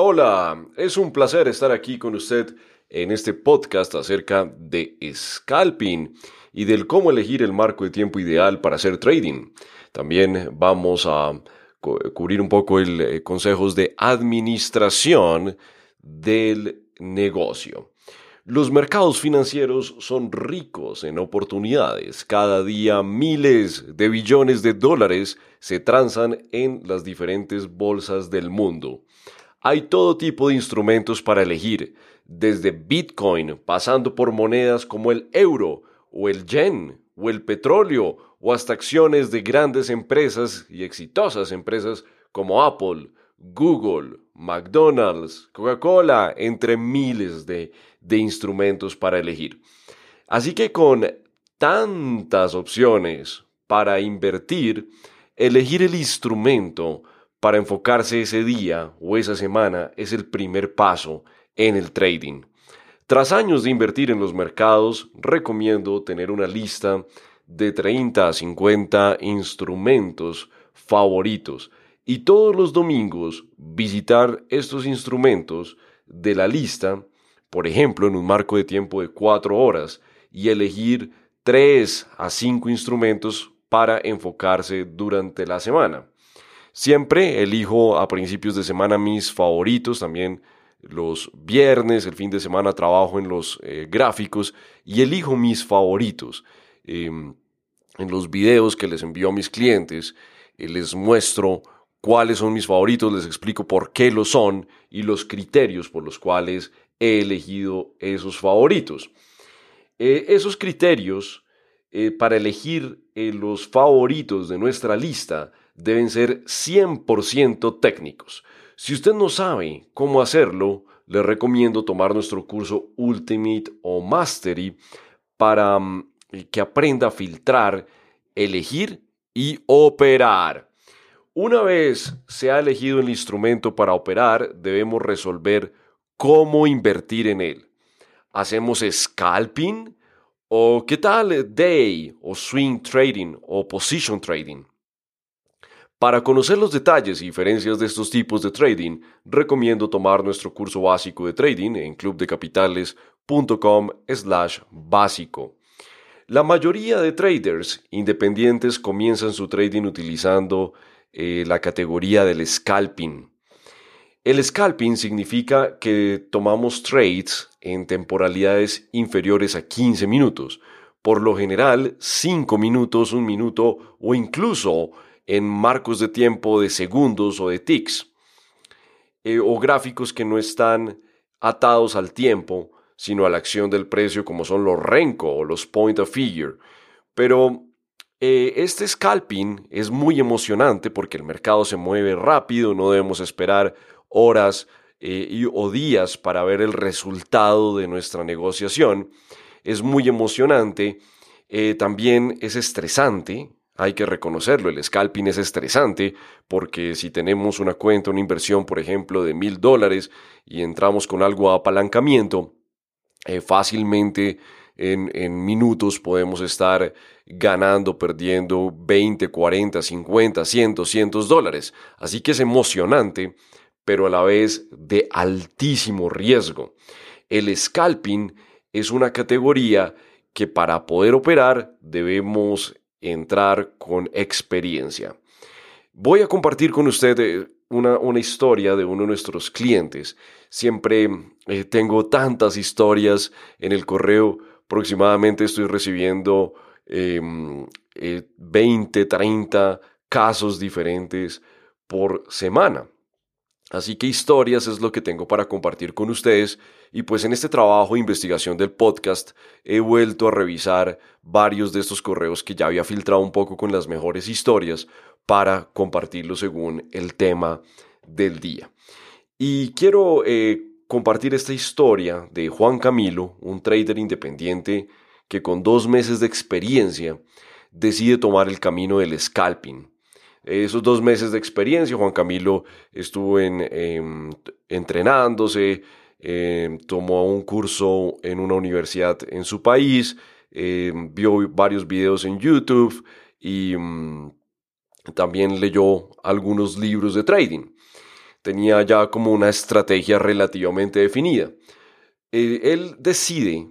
Hola. Es un placer estar aquí con usted en este podcast acerca de scalping y del cómo elegir el marco de tiempo ideal para hacer trading. También vamos a cubrir un poco el eh, consejos de administración del negocio. Los mercados financieros son ricos en oportunidades. Cada día miles de billones de dólares se transan en las diferentes bolsas del mundo. Hay todo tipo de instrumentos para elegir, desde Bitcoin, pasando por monedas como el euro o el yen o el petróleo o hasta acciones de grandes empresas y exitosas empresas como Apple, Google, McDonald's, Coca-Cola, entre miles de, de instrumentos para elegir. Así que con tantas opciones para invertir, elegir el instrumento para enfocarse ese día o esa semana es el primer paso en el trading. Tras años de invertir en los mercados, recomiendo tener una lista de 30 a 50 instrumentos favoritos y todos los domingos visitar estos instrumentos de la lista, por ejemplo, en un marco de tiempo de 4 horas y elegir 3 a 5 instrumentos para enfocarse durante la semana. Siempre elijo a principios de semana mis favoritos, también los viernes, el fin de semana trabajo en los eh, gráficos y elijo mis favoritos. Em, en los videos que les envío a mis clientes, eh, les muestro cuáles son mis favoritos, les explico por qué lo son y los criterios por los cuales he elegido esos favoritos. Eh, esos criterios para elegir los favoritos de nuestra lista deben ser 100% técnicos. Si usted no sabe cómo hacerlo, le recomiendo tomar nuestro curso Ultimate o Mastery para mm, que aprenda a filtrar, elegir y operar. Una vez se ha elegido el instrumento para operar, debemos resolver cómo invertir en él. ¿Hacemos scalping? ¿O qué tal day o swing trading o position trading? Para conocer los detalles y diferencias de estos tipos de trading, recomiendo tomar nuestro curso básico de trading en clubdecapitales.com slash básico. La mayoría de traders independientes comienzan su trading utilizando eh, la categoría del scalping. El scalping significa que tomamos trades en temporalidades inferiores a 15 minutos, por lo general 5 minutos, 1 minuto o incluso en marcos de tiempo de segundos o de ticks, eh, o gráficos que no están atados al tiempo, sino a la acción del precio, como son los Renko o los Point of Figure. Pero eh, este scalping es muy emocionante porque el mercado se mueve rápido, no debemos esperar horas eh, o días para ver el resultado de nuestra negociación. Es muy emocionante, también es estresante, hay que reconocerlo, el scalping es estresante porque si tenemos una cuenta, una inversión, por ejemplo, de mil dólares y entramos con algo a apalancamiento, eh, fácilmente en, en, minutos podemos estar ganando, perdiendo 20, 40, 50, 100, 200 dólares. Así que es emocionante, pero a la vez de altísimo riesgo. El scalping es una categoría que para poder operar debemos entrar con experiencia. Voy a compartir con usted eh, una, historia de uno de nuestros clientes. Siempre eh, tengo tantas historias en el correo, aproximadamente estoy recibiendo 20, em, 30 eh, casos diferentes por semana. Así que historias es lo que tengo para compartir con ustedes y pues en este trabajo de investigación del podcast he vuelto a revisar varios de estos correos que ya había filtrado un poco con las mejores historias para compartirlos según el tema del día. Y quiero eh, compartir esta historia de Juan Camilo, un trader independiente que con dos meses de experiencia decide tomar el camino del scalping esos dos meses de experiencia, Juan Camilo estuvo em, entrenándose, em, tomó un curso en una universidad en su país, em, vio varios videos en YouTube y mm, también leyó algunos libros de trading. tenía ya como una estrategia relativamente definida. Eh, él decide,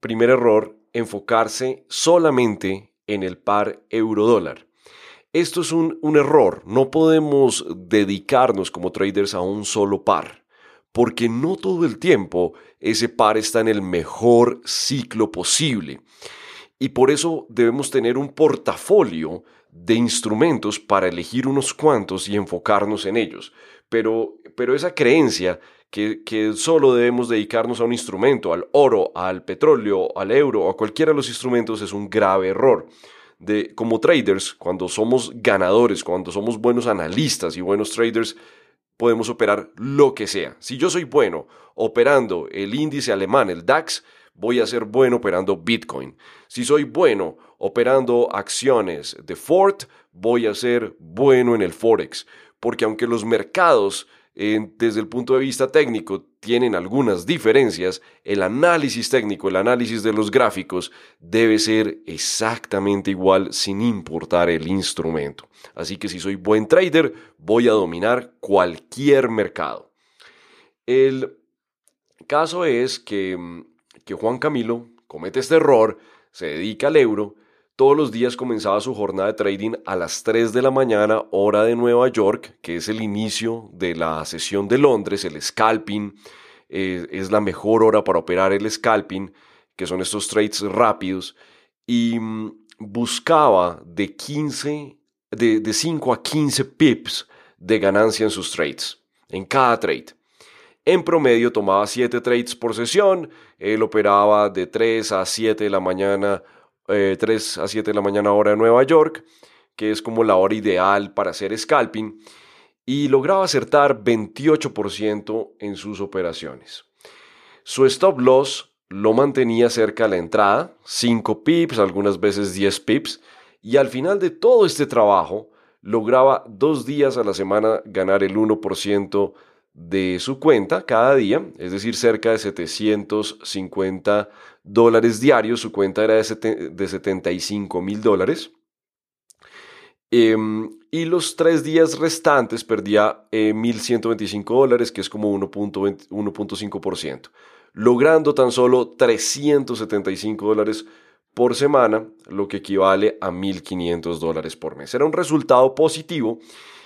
primer error, enfocarse solamente en el par euro-dólar. Esto es un, un, error, no podemos dedicarnos como traders a un solo par, porque no todo el tiempo ese par está en el mejor ciclo posible. Y por eso debemos tener un portafolio de instrumentos para elegir unos cuantos y enfocarnos en ellos. Pero, pero esa creencia que, que, solo debemos dedicarnos a un instrumento, al oro, al petróleo, al euro a cualquiera de los instrumentos es un grave error. De, como traders, cuando somos ganadores, cuando somos buenos analistas y buenos traders, podemos operar lo que sea. Si yo soy bueno operando el índice alemán, el DAX, voy a ser bueno operando Bitcoin. Si soy bueno operando acciones de Ford, voy a ser bueno en el Forex. Porque aunque los mercados desde el punto de vista técnico tienen algunas diferencias, el análisis técnico, el análisis de los gráficos debe ser exactamente igual sin importar el instrumento. Así que si soy buen trader, voy a dominar cualquier mercado. El caso es que mm, que Juan Camilo comete este error, se dedica al euro, todos los días comenzaba su jornada de trading a las 3 de la mañana, hora de Nueva York, que es el inicio de la sesión de Londres, el scalping, eh, es la mejor hora para operar el scalping, que son estos trades rápidos, y mm, buscaba de 15, de, de 5 a 15 pips de ganancia en sus trades, en cada trade. En promedio tomaba 7 trades por sesión, él operaba de 3 a 7 de la mañana, 3 eh, a 7 de la mañana hora de Nueva York, que es como la hora ideal para hacer scalping, y lograba acertar 28% en sus operaciones. Su stop loss lo mantenía cerca a la entrada, 5 pips, algunas veces 10 pips, y al final de todo este trabajo lograba dos días a la semana ganar el 1% de su cuenta cada día, es decir, cerca de 750 dólares diarios. Su cuenta era de, 75 mil dólares. Em, y los tres días restantes perdía 1.125 eh, dólares, que es como 1.5%, logrando tan solo 375 dólares por semana, lo que equivale a 1.500 dólares por mes. Era un resultado positivo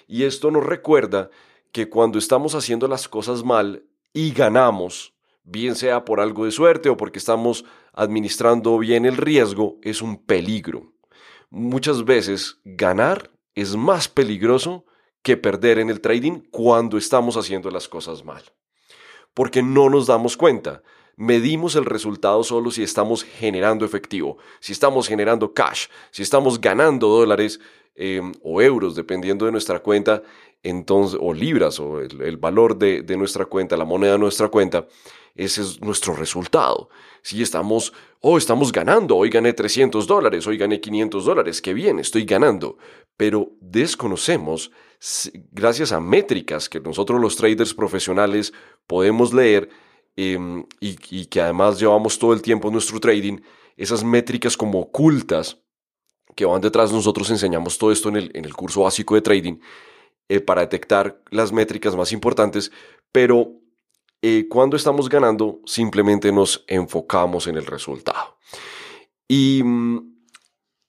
y esto nos recuerda que cuando estamos haciendo las cosas mal y ganamos, bien sea por algo de suerte o porque estamos administrando bien el riesgo, es un peligro. Muchas veces ganar es más peligroso que perder en el trading cuando estamos haciendo las cosas mal. Porque no nos damos cuenta. Medimos el resultado solo si estamos generando efectivo, si estamos generando cash, si estamos ganando dólares eh, o euros, dependiendo de nuestra cuenta, entonces, o libras, o el, valor de, nuestra cuenta, la moneda de nuestra cuenta, ese es nuestro resultado. Si estamos, oh, estamos ganando, hoy gané 300 dólares, hoy gané 500 dólares, qué bien, estoy ganando. Pero desconocemos, gracias a métricas que nosotros los traders profesionales podemos leer em, y, que además llevamos todo el tiempo en nuestro trading, esas métricas como ocultas que van detrás, nosotros enseñamos todo esto en el, en el curso básico de trading eh, para detectar las métricas más importantes, pero eh, cuando estamos ganando simplemente nos enfocamos en el resultado. Y,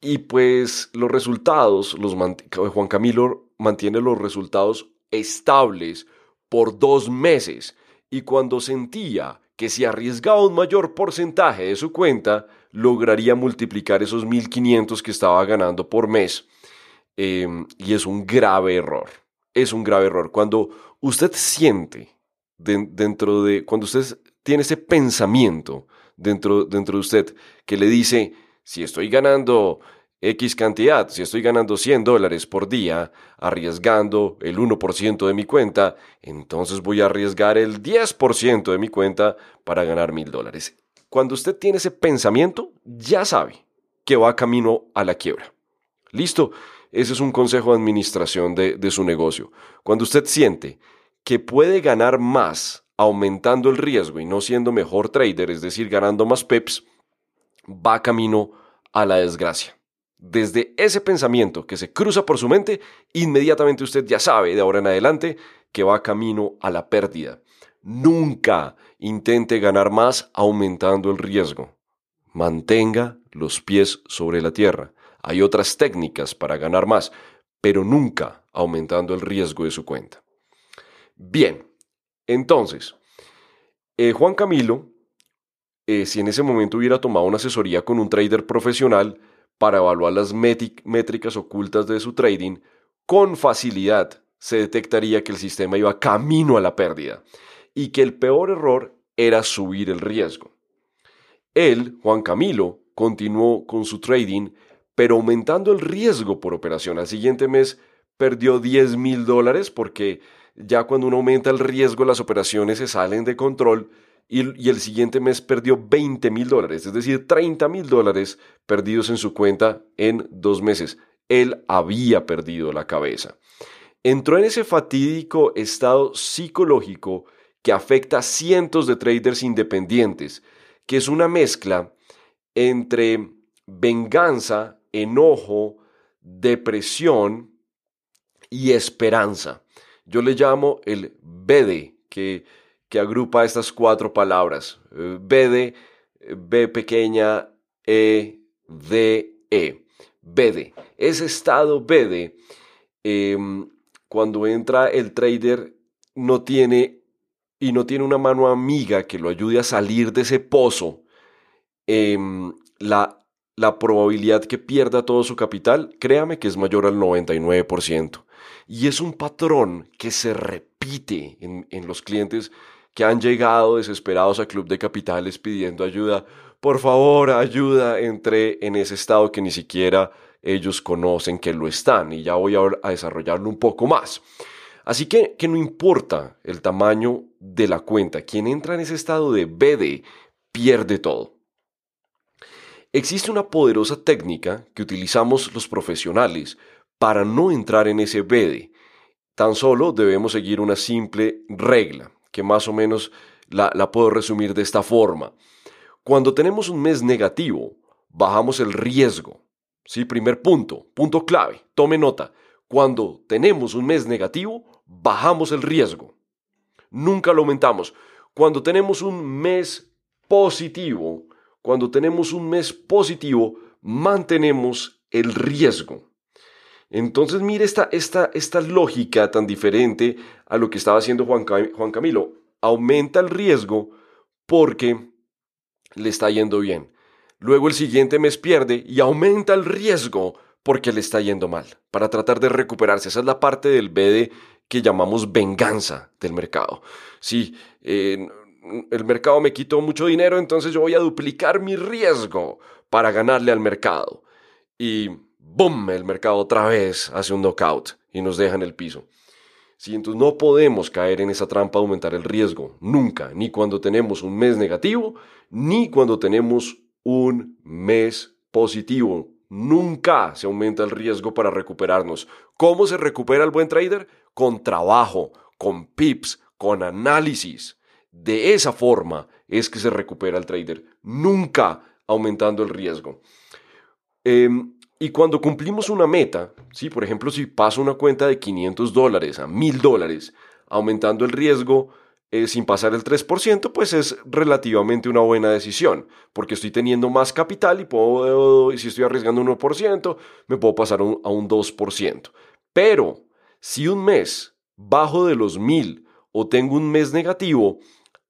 y pues los resultados, los Juan Camilo mantiene los resultados estables por dos meses y cuando sentía que si arriesgaba un mayor porcentaje de su cuenta, lograría multiplicar esos 1.500 que estaba ganando por mes. Em, y es un grave error es un grave error. Cuando usted siente dentro de, cuando usted tiene ese pensamiento dentro, dentro de usted que le dice, si estoy ganando X cantidad, si estoy ganando 100 dólares por día, arriesgando el 1% de mi cuenta, entonces voy a arriesgar el 10% de mi cuenta para ganar mil dólares. Cuando usted tiene ese pensamiento, ya sabe que va camino a la quiebra. Listo. Ese es un consejo de administración de, su negocio. Cuando usted siente que puede ganar más aumentando el riesgo y no siendo mejor trader, es decir, ganando más PEPs, va camino a la desgracia. Desde ese pensamiento que se cruza por su mente, inmediatamente usted ya sabe de ahora en adelante que va camino a la pérdida. Nunca intente ganar más aumentando el riesgo. Mantenga los pies sobre la tierra. Hay otras técnicas para ganar más, pero nunca aumentando el riesgo de su cuenta. Bien, entonces, eh, Juan Camilo, eh, si en ese momento hubiera tomado una asesoría con un trader profesional para evaluar las métricas ocultas de su trading, con facilidad se detectaría que el sistema iba camino a la pérdida y que el peor error era subir el riesgo. Él, Juan Camilo, continuó con su trading, pero aumentando el riesgo por operación. Al siguiente mes perdió 10 mil dólares porque ya cuando uno aumenta el riesgo las operaciones se salen de control y, el siguiente mes perdió 20 mil dólares, es decir, 30 mil dólares perdidos en su cuenta en dos meses. Él había perdido la cabeza. Entró en ese fatídico estado psicológico que afecta a cientos de traders independientes, que es una mezcla entre venganza, enojo, depresión y esperanza. Yo le llamo el BD, que, que agrupa estas cuatro palabras. Eh, BD, B pequeña, E, D, E. BD. Ese estado BD, em, cuando entra el trader, no tiene y no tiene una mano amiga que lo ayude a salir de ese pozo, em, la, la probabilidad que pierda todo su capital, créame que es mayor al 99%. Y es un patrón que se repite en, en los clientes que han llegado desesperados a Club de Capitales pidiendo ayuda. Por favor, ayuda. Entré en ese estado que ni siquiera ellos conocen que lo están y ya voy a, desarrollarlo un poco más. Así que, que no importa el tamaño de la cuenta, quien entra en ese estado de BD pierde todo. Existe una poderosa técnica que utilizamos los profesionales para no entrar en ese BD. Tan solo debemos seguir una simple regla, que más o menos la, la puedo resumir de esta forma. Cuando tenemos un mes negativo, bajamos el riesgo. Sí, primer punto, punto clave, tome nota. Cuando tenemos un mes negativo, bajamos el riesgo. Nunca lo aumentamos. Cuando tenemos un mes positivo, cuando tenemos un mes positivo, mantenemos el riesgo. Entonces, mire esta, esta, esta lógica tan diferente a lo que estaba haciendo Juan, Juan Camilo. Aumenta el riesgo porque le está yendo bien. Luego el siguiente mes pierde y aumenta el riesgo porque le está yendo mal, para tratar de recuperarse. Esa es la parte del BD que llamamos venganza del mercado. Si el mercado me quitó mucho dinero, entonces yo voy a duplicar mi riesgo para ganarle al mercado. Y ¡boom! El mercado otra vez hace un knockout y nos deja en el piso. Sí, entonces no podemos caer en esa trampa de aumentar el riesgo, nunca, ni cuando tenemos un mes negativo, ni cuando tenemos un mes positivo. Nunca se aumenta el riesgo para recuperarnos. ¿Cómo se recupera el buen trader? Con trabajo, con pips, con análisis. De esa forma es que se recupera el trader, nunca aumentando el riesgo. Em, y cuando cumplimos una meta, ¿sí? por ejemplo, si paso una cuenta de 500 dólares a 1000 dólares, aumentando el riesgo eh, sin pasar el 3%, pues es relativamente una buena decisión, porque estoy teniendo más capital y puedo, si estoy arriesgando un 1%, me puedo pasar a un 2%. Pero si un mes bajo de los 1000 o tengo un mes negativo,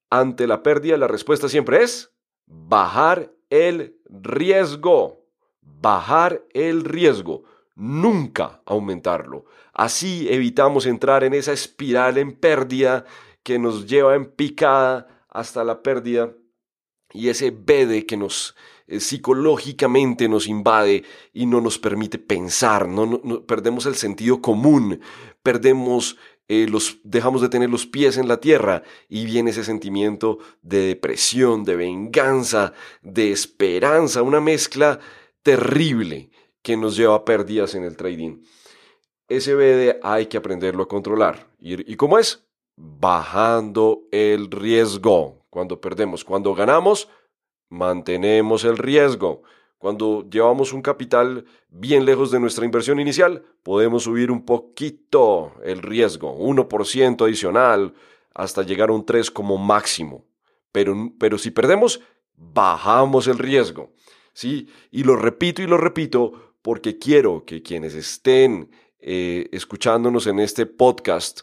ante la pérdida la respuesta siempre es bajar el riesgo bajar el riesgo, nunca aumentarlo. Así evitamos entrar en esa espiral en pérdida que nos lleva en picada hasta la pérdida y ese vede que nos eh, psicológicamente nos invade y no nos permite pensar, no, perdemos el sentido común, perdemos eh, los, dejamos de tener los pies en la tierra y viene ese sentimiento de depresión, de venganza, de esperanza, una mezcla terrible que nos lleva a pérdidas en el trading. Ese BD hay que aprenderlo a controlar. ¿Y, ¿Y cómo es? Bajando el riesgo. Cuando perdemos, cuando ganamos, mantenemos el riesgo. Cuando llevamos un capital bien lejos de nuestra inversión inicial, podemos subir un poquito el riesgo, 1% adicional, hasta llegar a un 3 como máximo. Pero, pero si perdemos, bajamos el riesgo. ¿sí? Y lo repito y lo repito porque quiero que quienes estén eh, escuchándonos en este podcast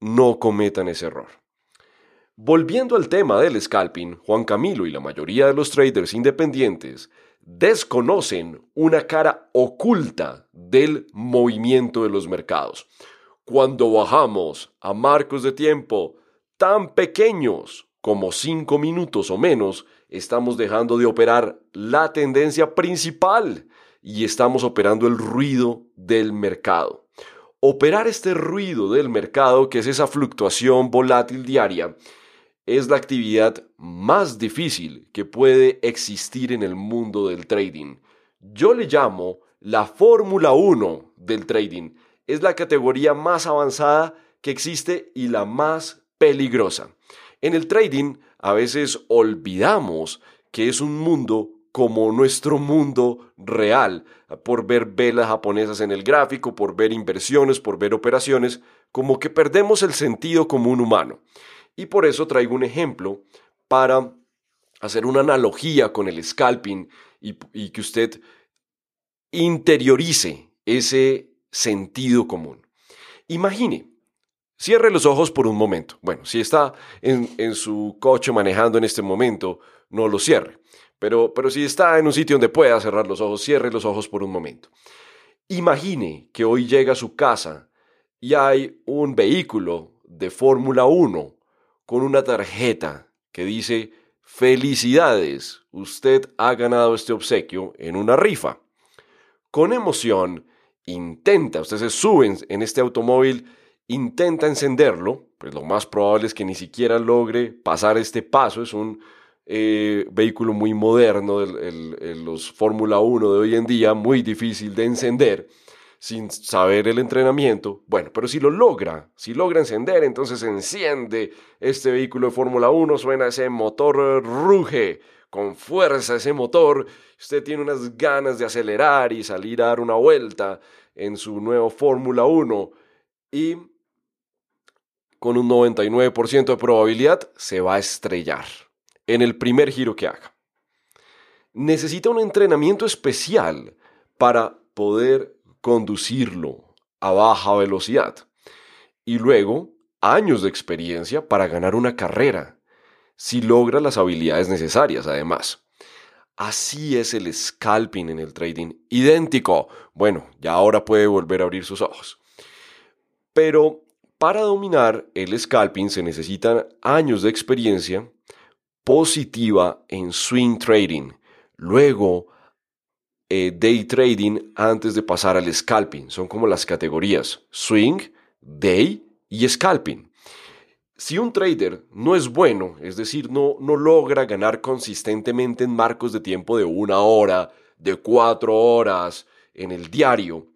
no cometan ese error. Volviendo al tema del scalping, Juan Camilo y la mayoría de los traders independientes desconocen una cara oculta del movimiento de los mercados. Cuando bajamos a marcos de tiempo tan pequeños como 5 minutos o menos, estamos dejando de operar la tendencia principal y estamos operando el ruido del mercado. Operar este ruido del mercado, que es esa fluctuación volátil diaria, es la actividad más difícil que puede existir en el mundo del trading. Yo le llamo la Fórmula 1 del trading. Es la categoría más avanzada que existe y la más peligrosa. En el trading a veces olvidamos que es un mundo como nuestro mundo real, por ver velas japonesas en el gráfico, por ver inversiones, por ver operaciones, como que perdemos el sentido común humano. Y por eso traigo un ejemplo para hacer una analogía con el scalping y, que usted interiorice ese sentido común. Imagine, cierre los ojos por un momento. Bueno, si está en, en su coche manejando en este momento, no lo cierre. Pero, pero si está en un sitio donde pueda cerrar los ojos, cierre los ojos por un momento. Imagine que hoy llega a su casa y hay un vehículo de Fórmula 1 con una tarjeta que dice Felicidades, usted ha ganado este obsequio en una rifa. Con emoción, intenta, usted se sube en este automóvil, intenta encenderlo, pues lo más probable es que ni siquiera logre pasar este paso, es un eh, vehículo muy moderno, el, los Fórmula 1 de hoy en día, muy difícil de encender sin saber el entrenamiento. Bueno, pero si lo logra, si logra encender, entonces enciende este vehículo de Fórmula 1, suena ese motor, ruge con fuerza ese motor, usted tiene unas ganas de acelerar y salir a dar una vuelta en su nuevo Fórmula 1 y con un 99% de probabilidad se va a estrellar en el primer giro que haga. Necesita un entrenamiento especial para poder conducirlo a baja velocidad. Y luego, años de experiencia para ganar una carrera, si logra las habilidades necesarias además. Así es el scalping en el trading, idéntico. Bueno, ya ahora puede volver a abrir sus ojos. Pero para dominar el scalping se necesitan años de experiencia positiva en swing trading, luego eh, day trading antes de pasar al scalping. Son como las categorías swing, day y scalping. Si un trader no es bueno, es decir, no, no logra ganar consistentemente en marcos de tiempo de una hora, de cuatro horas en el diario,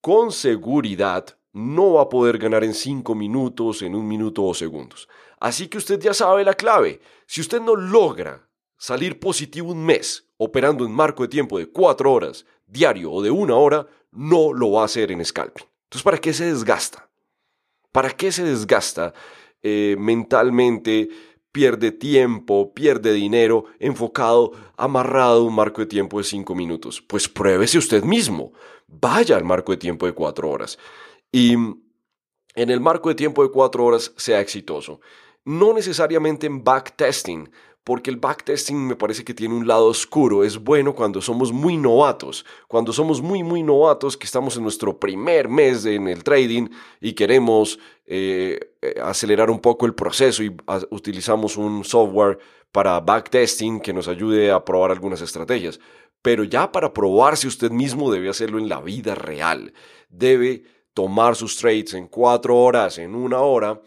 con seguridad no va a poder ganar en cinco minutos, en un minuto o segundos. Así que usted ya sabe la clave. Si usted no logra salir positivo un mes operando en marco de tiempo de cuatro horas diario o de una hora, no lo va a hacer en scalping. Entonces, ¿para qué se desgasta? ¿Para qué se desgasta eh, mentalmente? Pierde tiempo, pierde dinero enfocado, amarrado un marco de tiempo de cinco minutos. Pues pruébese usted mismo. Vaya al marco de tiempo de cuatro horas y en el marco de tiempo de cuatro horas sea exitoso. No necesariamente en backtesting, porque el backtesting me parece que tiene un lado oscuro. Es bueno cuando somos muy novatos, cuando somos muy, muy novatos, que estamos en nuestro primer mes en el trading y queremos eh, acelerar un poco el proceso y utilizamos un software para backtesting que nos ayude a probar algunas estrategias. Pero ya para probarse usted mismo debe hacerlo en la vida real. Debe tomar sus trades en cuatro horas, en una hora,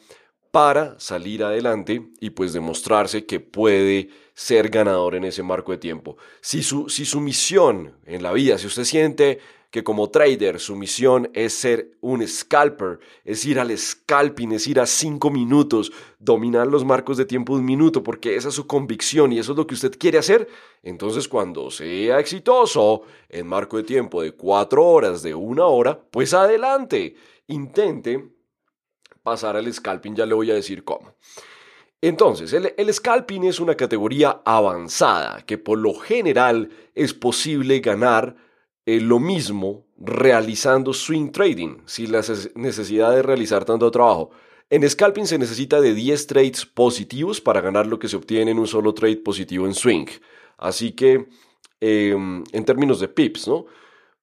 para salir adelante y pues demostrarse que puede ser ganador en ese marco de tiempo. Si su, si su misión en la vida, si usted siente que como trader su misión es ser un scalper, es ir al scalping, es ir a cinco minutos, dominar los marcos de tiempo de un minuto, porque esa es su convicción y eso es lo que usted quiere hacer, entonces cuando sea exitoso en marco de tiempo de cuatro horas, de una hora, pues adelante, intente pasar al scalping, ya le voy a decir cómo. Entonces, el, scalping es una categoría avanzada que por lo general es posible ganar eh, lo mismo realizando swing trading sin la necesidad de realizar tanto trabajo. En scalping se necesita de 10 trades positivos para ganar lo que se obtiene en un solo trade positivo en swing. Así que, em, en términos de pips, ¿no?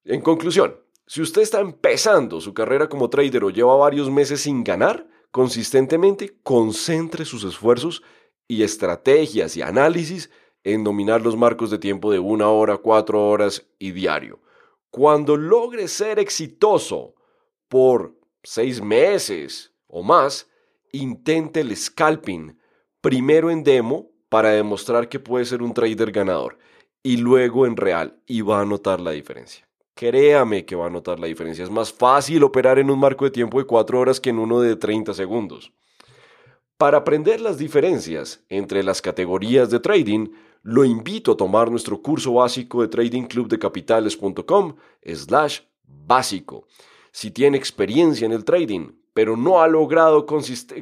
En conclusión, si usted está empezando su carrera como trader o lleva varios meses sin ganar, consistentemente concentre sus esfuerzos y estrategias y análisis en dominar los marcos de tiempo de una hora, cuatro horas y diario. Cuando logre ser exitoso por seis meses o más, intente el scalping, primero en demo para demostrar que puede ser un trader ganador y luego en real y va a notar la diferencia. Créame que va a notar la diferencia. Es más fácil operar en un marco de tiempo de 4 horas que en uno de 30 segundos. Para aprender las diferencias entre las categorías de trading, lo invito a tomar nuestro curso básico de tradingclubdecapitales.com slash básico. Si tiene experiencia en el trading, pero no ha logrado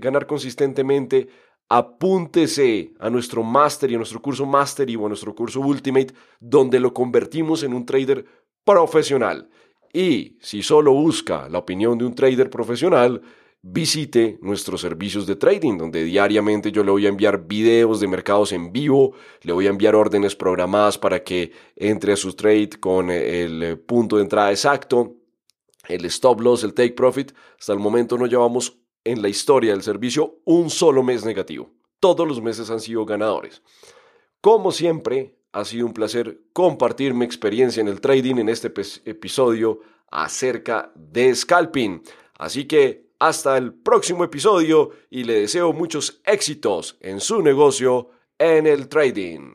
ganar consistentemente, apúntese a nuestro máster y a nuestro curso máster y a nuestro curso ultimate, donde lo convertimos en un trader profesional. Y si solo busca la opinión de un trader profesional, visite nuestros servicios de trading, donde diariamente yo le voy a enviar videos de mercados en vivo, le voy a enviar órdenes programadas para que entre a su trade con el punto de entrada exacto, el stop loss, el take profit. Hasta el momento no llevamos en la historia del servicio un solo mes negativo. Todos los meses han sido ganadores. Como siempre, ha sido un placer compartir mi experiencia en el trading en este episodio acerca de scalping. Así que hasta el próximo episodio y le deseo muchos éxitos en su negocio en el trading.